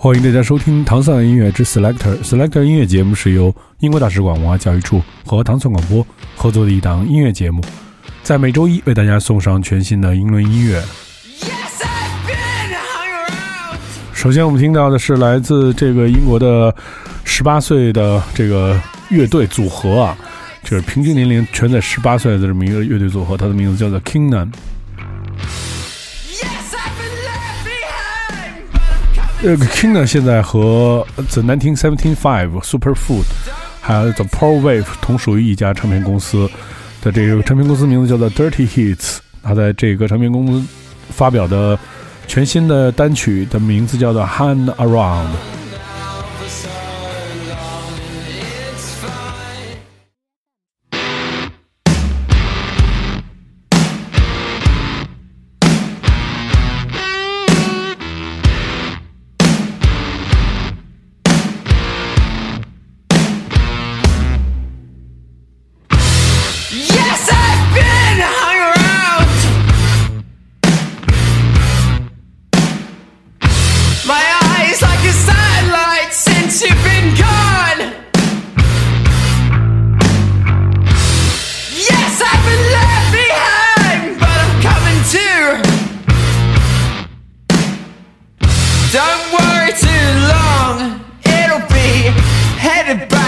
欢迎大家收听糖蒜音乐之 Selector。Selector 音乐节目是由英国大使馆文化教育处和唐宋广播合作的一档音乐节目，在每周一为大家送上全新的英伦音乐。首先，我们听到的是来自这个英国的十八岁的这个乐队组合啊，就是平均年龄全在十八岁的这么一个乐队组合，它的名字叫做 Kingdom。这个 King 呢，现在和 The 1975 Superfood 还有 The Power Wave 同属于一家唱片公司的这个唱片公司名字叫做 Dirty Hits。他在这个唱片公司发表的全新的单曲的名字叫做 Hand Around。everybody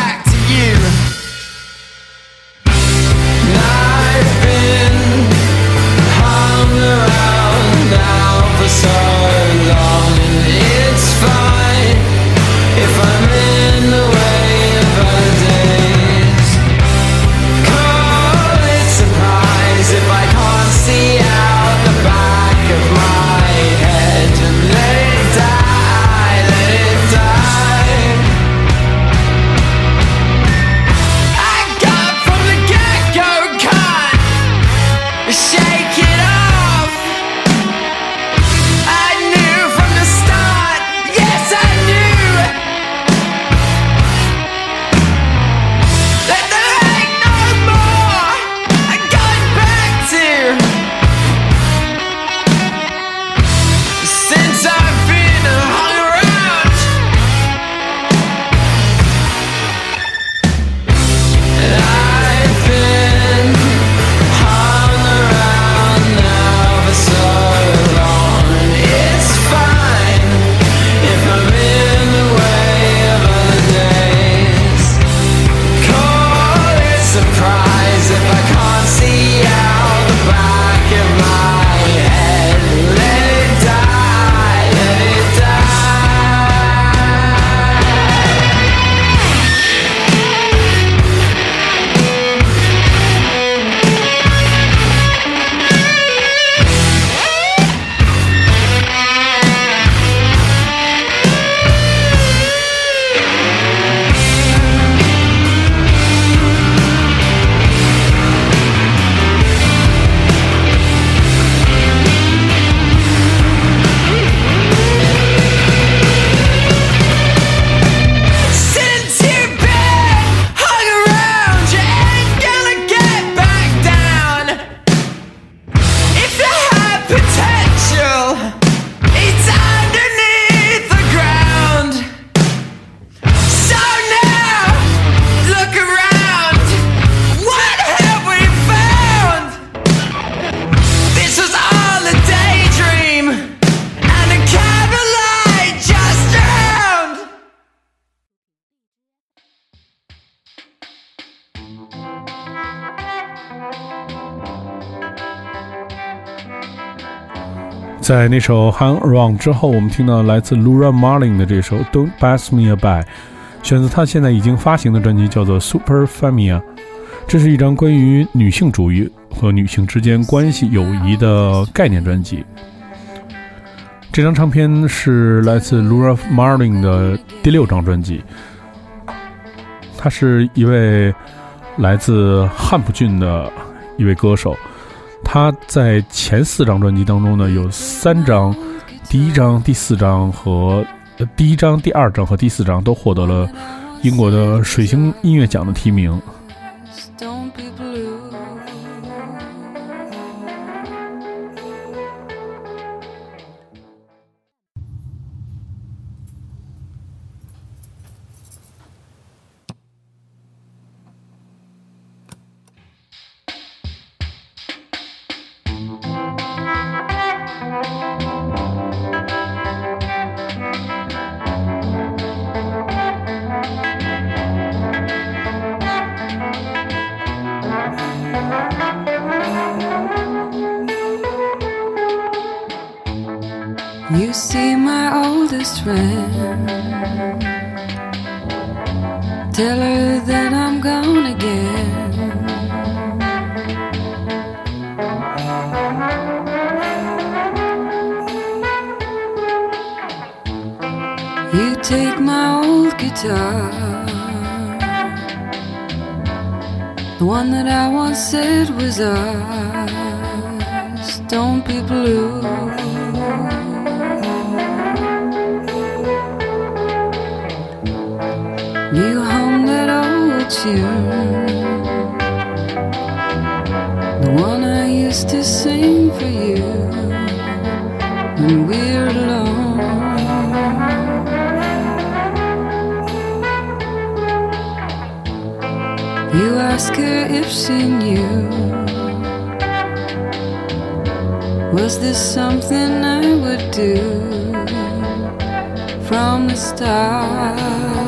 在那首《Hang Around》之后，我们听到来自 Laura Marling 的这首《Don't Pass Me By》，选择她现在已经发行的专辑叫做《Super Famia》，这是一张关于女性主义和女性之间关系友谊的概念专辑。这张唱片是来自 Laura Marling 的第六张专辑。他是一位来自汉普郡的一位歌手。他在前四张专辑当中呢，有三张，第一张、第四张和第一张、第二张和第四张都获得了英国的水星音乐奖的提名。You see my oldest friend. Tell her that I'm gone again. You take my old guitar, the one that I once said was ours. Don't be blue. Old tune, the one I used to sing for you when we're alone. You ask her if she knew. Was this something I would do from the start?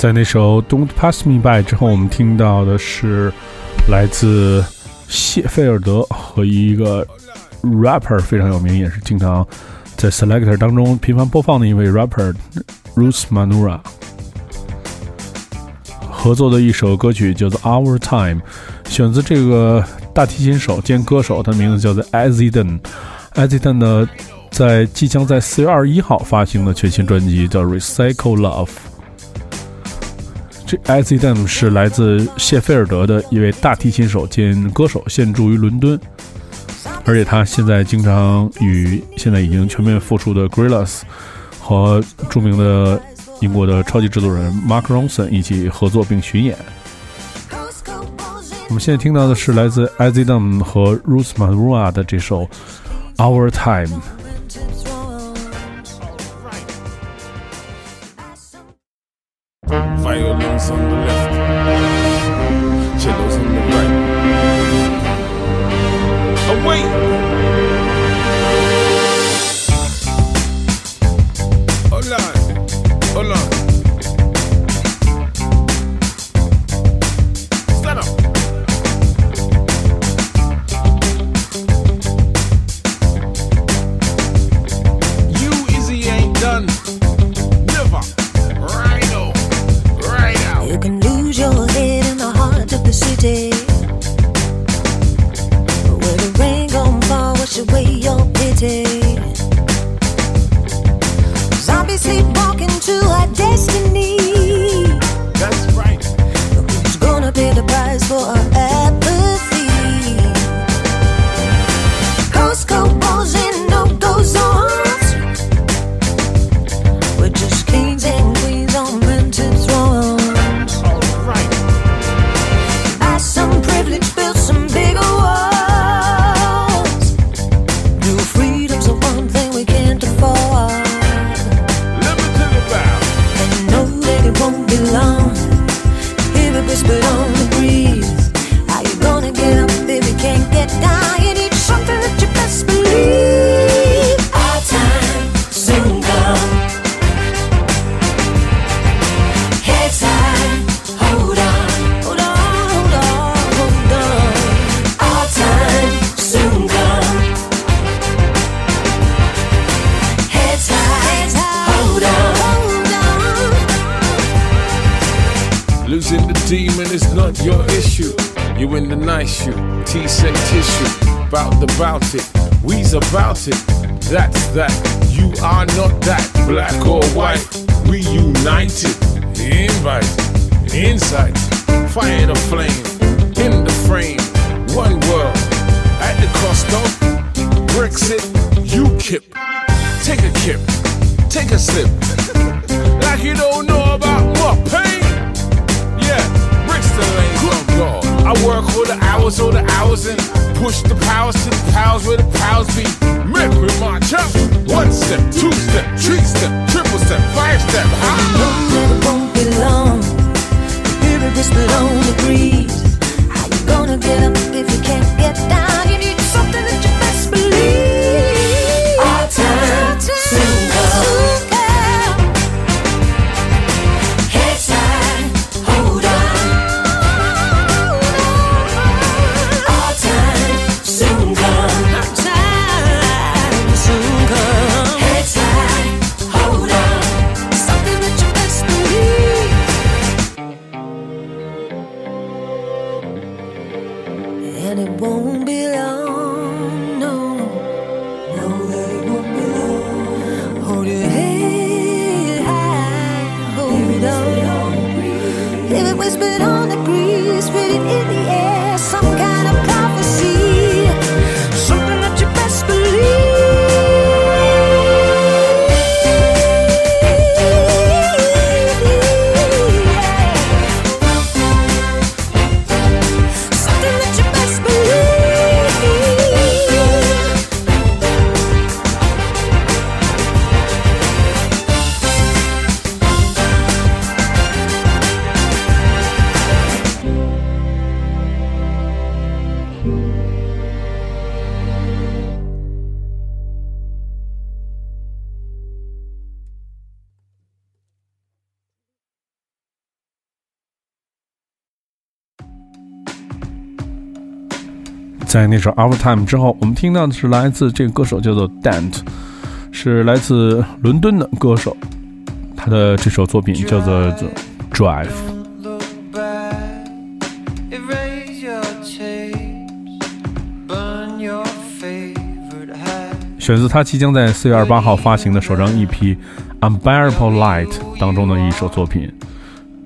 在那首《Don't Pass Me By》之后，我们听到的是来自谢菲尔德和一个 rapper 非常有名，也是经常在 Selector 当中频繁播放的一位 rapper Ruth Manura 合作的一首歌曲叫做《Our Time》，选择这个大提琴手兼歌手，他名字叫做 Aziden。Aziden 呢，在即将在四月二十一号发行的全新专辑叫《Recycle Love》。这 IZIDAM 是来自谢菲尔德的一位大提琴手兼歌手，现住于伦敦，而且他现在经常与现在已经全面复出的 Grillas 和著名的英国的超级制作人 Mark Ronson 一起合作并巡演。我们现在听到的是来自 IZIDAM 和 Ruth Manua 的这首《Our Time》。for the and it won't be long. 在那首《Our Time》之后，我们听到的是来自这个歌手叫做 Dant，是来自伦敦的歌手，他的这首作品叫做《Drive》。Favorite hat. 选自他即将在四月二十八号发行的首张 EP《Unbearable Light》当中的一首作品，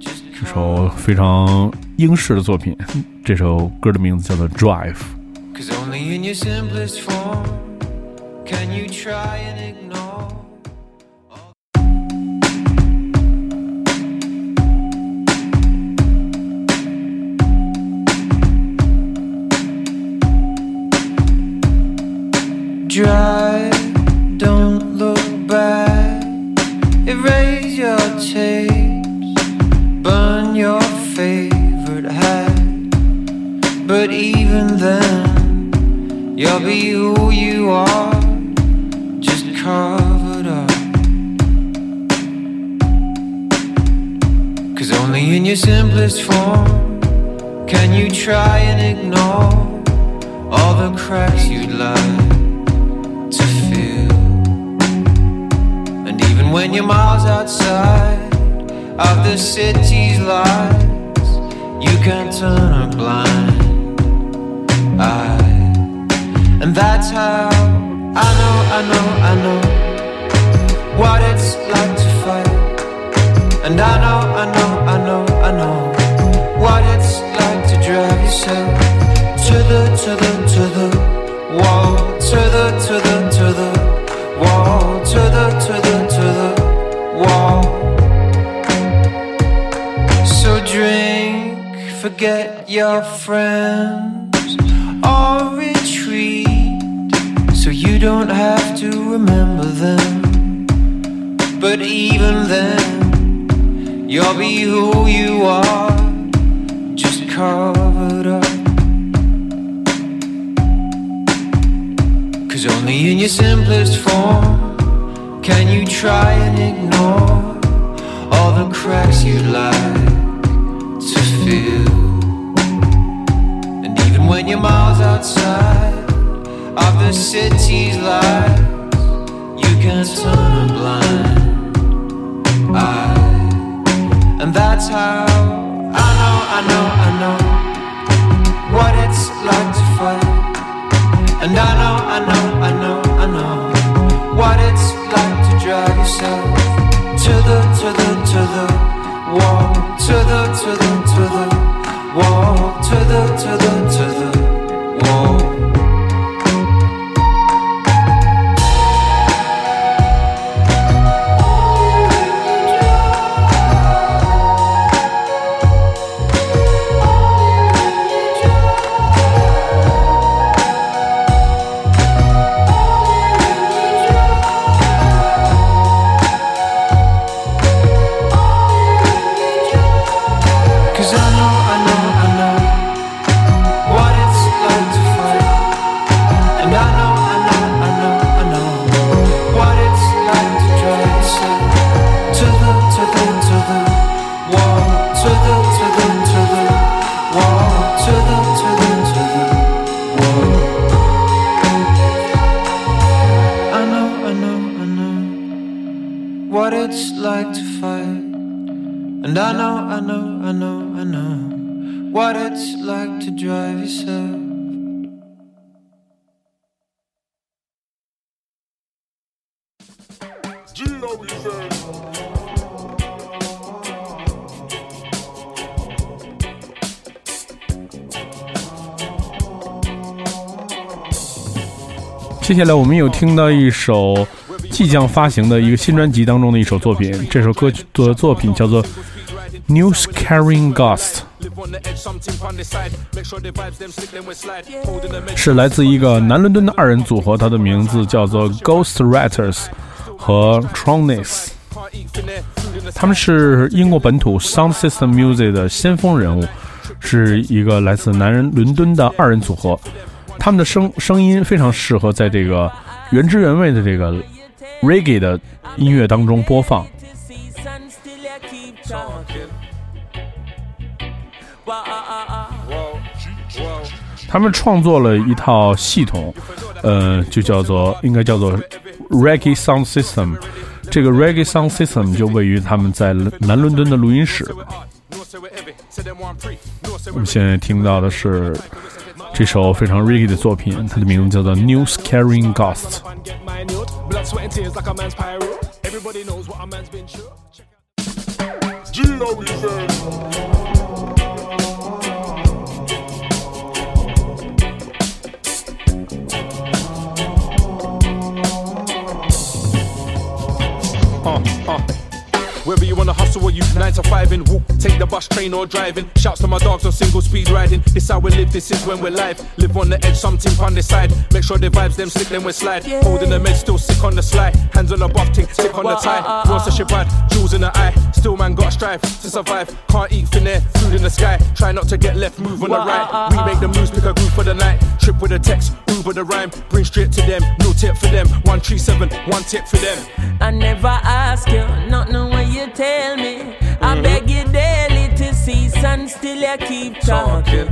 这首非常英式的作品。这首歌的名字叫做《Drive》。In your simplest form can you try and ignore. Drive, don't look back, erase your tapes, burn your favorite hat. But even then, you'll be who you are, just covered up. Cause only in your simplest form can you try and ignore all the cracks you'd like to fill. And even when you're miles outside of the city's lights, you can turn a blind eye. And that's how I know, I know, I know what it's like to fight. And I know, I know, I know, I know what it's like to drive yourself to the, to the, to the wall, to the, to the, to the wall, to the, to the, to the wall. So drink, forget your friends, or retreat, so you don't have to remember them. But even then, you'll be who you are, just covered up. Cause only in your simplest form can you try and ignore all the cracks you'd like to fill. And even when you're miles outside the city's lights, you can turn a blind eye. And that's how I know, I know, I know what it's like to fight. And I know, I know, I know, I know what it's like to drive yourself to the, to the, to the wall, to the, to the, to the wall, to the, to the I know, I know, what it's like to drive yourself. 接下来我们有听到一首即将发行的一个新专辑当中的一首作品，这首歌曲的作品叫做《News Carrying Ghost》，是来自一个南伦敦的二人组合，它的名字叫做 Ghost Writers 和 Tronis。他们是英国本土 Sound System Music 的先锋人物，是一个来自南人伦敦的二人组合。他们的声声音非常适合在这个原汁原味的这个 reggae 的音乐当中播放。他们创作了一套系统，呃，就叫做应该叫做 Reggae Sound System。这个 Reggae Sound System 就位于他们在南伦敦的录音室。我们现在听到的是这首非常 reggae 的作品，它的名字叫做 News Carrying Ghost。Uh, uh. Whether you wanna hustle or you nine to five in, walk, take the bus, train or driving. Shouts to my dogs on single speed riding. This how we live, this is when we're live. Live on the edge, something on the side. Make sure the vibes them sick, then we slide. Holding the med, still sick on the slide. Hands on the buff, ting, stick on the tie. Wants a shit bad, jewels in the eye. Still man gotta strive to survive. Can't eat thin air, food in the sky. Try not to get left, move on the right. Uh, uh, we uh. make the moves, pick a group for the night. Trip with a text, Uber the rhyme. Bring straight to them, no tip for them. One three seven, one tip for them. I never ask you, nothing when you tell me. I beg you daily to cease and still you keep talking.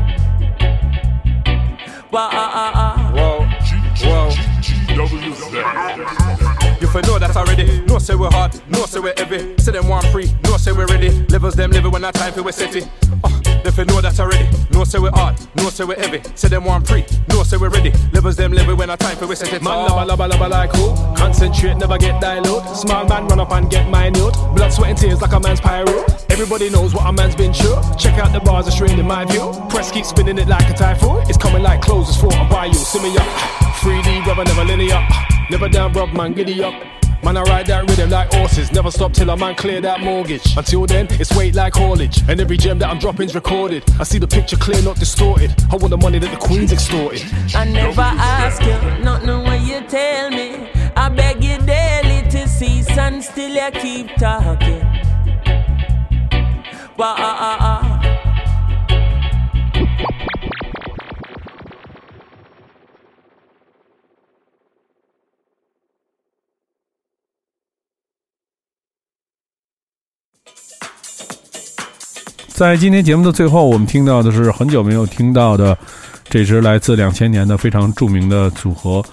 Wah, ah, ah, Whoa, whoa. You for know that already. No say we're hard, no say we're heavy. Say them one free, no say we're ready. Levels them living when I time for we city. it. They for know that already. No say we're hard, no say we're heavy. Say them one free, no say we're ready. Levels them living when I time for we set it. Man, lubba, lubba, lubba like who? Concentrate, never get dilute. Small man, run up and get minute. Blood, sweat, and tears like a man's pyro. Everybody knows what a man's been through. Check out the bars, are straight in my view. Press keep spinning it like a typhoon. It's coming like clothes, it's for to buy you. See me up. 3D, brother, never linear. Never down, bruv, man, giddy up. Man, I ride that rhythm like horses. Never stop till a man clear that mortgage. Until then, it's weight like haulage. And every gem that I'm dropping's recorded. I see the picture clear, not distorted. I want the money that the queen's extorted. I never ask you, nothing when you tell me. I beg you daily to cease and still you keep talking. Wah, ah, ah, ah.《在今天节目的最后，我们听到的是很久没有听到的这支来自两千年的非常著名的组合，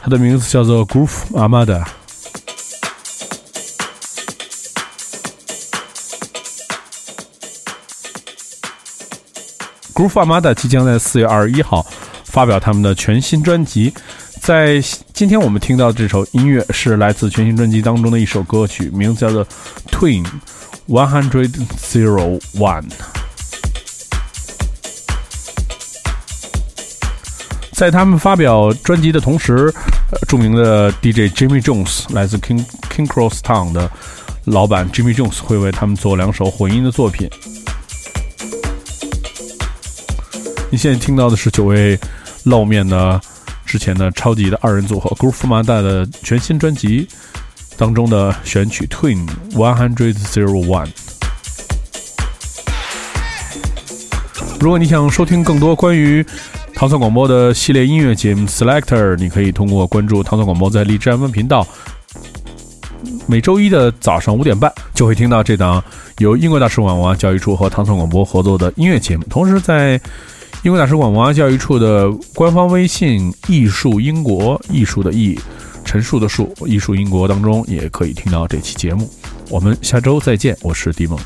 它的名字叫做 Groove Amada。Groove Amada 即将在四月二十一号发表他们的全新专辑。在今天我们听到这首音乐是来自全新专辑当中的一首歌曲，名字叫做 Twin One Hundred Zero One。在他们发表专辑的同时，著名的 DJ Jimmy Jones 来自 King King Cross Town 的老板 Jimmy Jones 会为他们做两首混音的作品。你现在听到的是久未露面的之前的超级的二人组合 Groove Armada 的全新专辑当中的选曲 Twin One Hundred Zero One。如果你想收听更多关于糖蒜广播的系列音乐节目 Selector，你可以通过关注糖蒜广播在荔枝 FM 频道，每周一的早上五点半就会听到这档由英国大使馆文化教育处和糖蒜广播合作的音乐节目。同时，在英国大使馆文化教育处的官方微信“艺术英国”艺术的艺，陈述的述，艺术英国当中也可以听到这期节目。我们下周再见，我是迪梦。